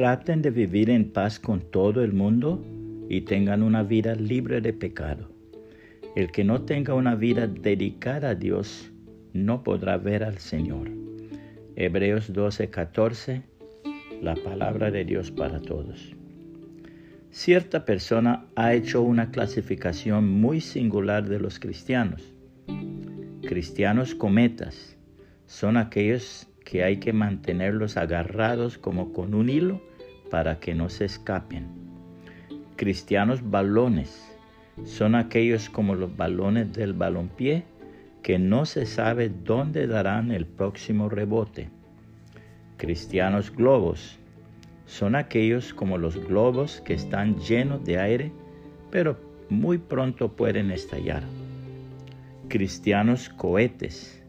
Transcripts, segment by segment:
traten de vivir en paz con todo el mundo y tengan una vida libre de pecado. El que no tenga una vida dedicada a Dios no podrá ver al Señor. Hebreos 12:14, la palabra de Dios para todos. Cierta persona ha hecho una clasificación muy singular de los cristianos. Cristianos cometas son aquellos que hay que mantenerlos agarrados como con un hilo para que no se escapen. Cristianos balones son aquellos como los balones del balompié que no se sabe dónde darán el próximo rebote. Cristianos globos son aquellos como los globos que están llenos de aire, pero muy pronto pueden estallar. Cristianos cohetes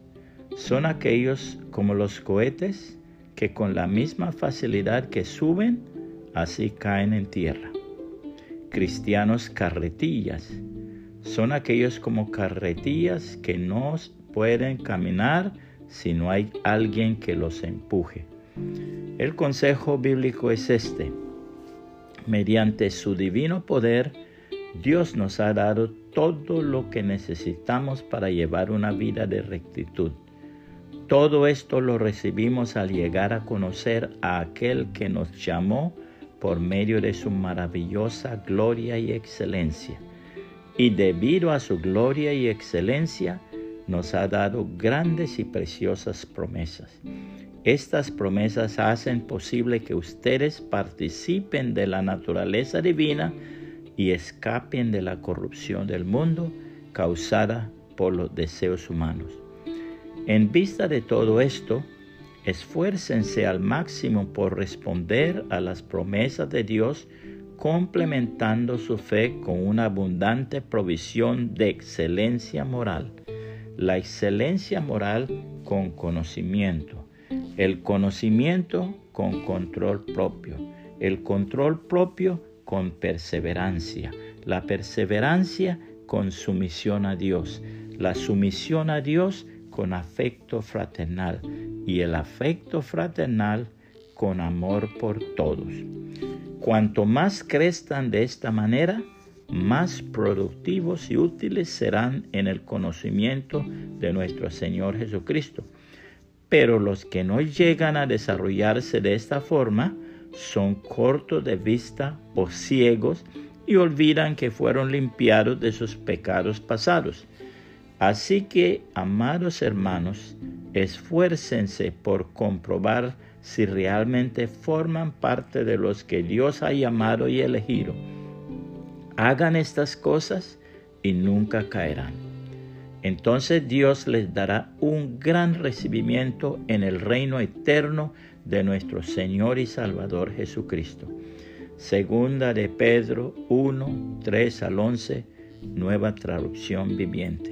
son aquellos como los cohetes que con la misma facilidad que suben, así caen en tierra cristianos carretillas. Son aquellos como carretillas que no pueden caminar si no hay alguien que los empuje. El consejo bíblico es este. Mediante su divino poder, Dios nos ha dado todo lo que necesitamos para llevar una vida de rectitud. Todo esto lo recibimos al llegar a conocer a aquel que nos llamó por medio de su maravillosa gloria y excelencia. Y debido a su gloria y excelencia, nos ha dado grandes y preciosas promesas. Estas promesas hacen posible que ustedes participen de la naturaleza divina y escapen de la corrupción del mundo causada por los deseos humanos. En vista de todo esto, Esfuércense al máximo por responder a las promesas de Dios, complementando su fe con una abundante provisión de excelencia moral. La excelencia moral con conocimiento, el conocimiento con control propio, el control propio con perseverancia, la perseverancia con sumisión a Dios, la sumisión a Dios con afecto fraternal y el afecto fraternal con amor por todos. Cuanto más crezcan de esta manera, más productivos y útiles serán en el conocimiento de nuestro Señor Jesucristo. Pero los que no llegan a desarrollarse de esta forma son cortos de vista o ciegos y olvidan que fueron limpiados de sus pecados pasados Así que, amados hermanos, esfuércense por comprobar si realmente forman parte de los que Dios ha llamado y elegido. Hagan estas cosas y nunca caerán. Entonces Dios les dará un gran recibimiento en el reino eterno de nuestro Señor y Salvador Jesucristo. Segunda de Pedro 1, 3 al 11, nueva traducción viviente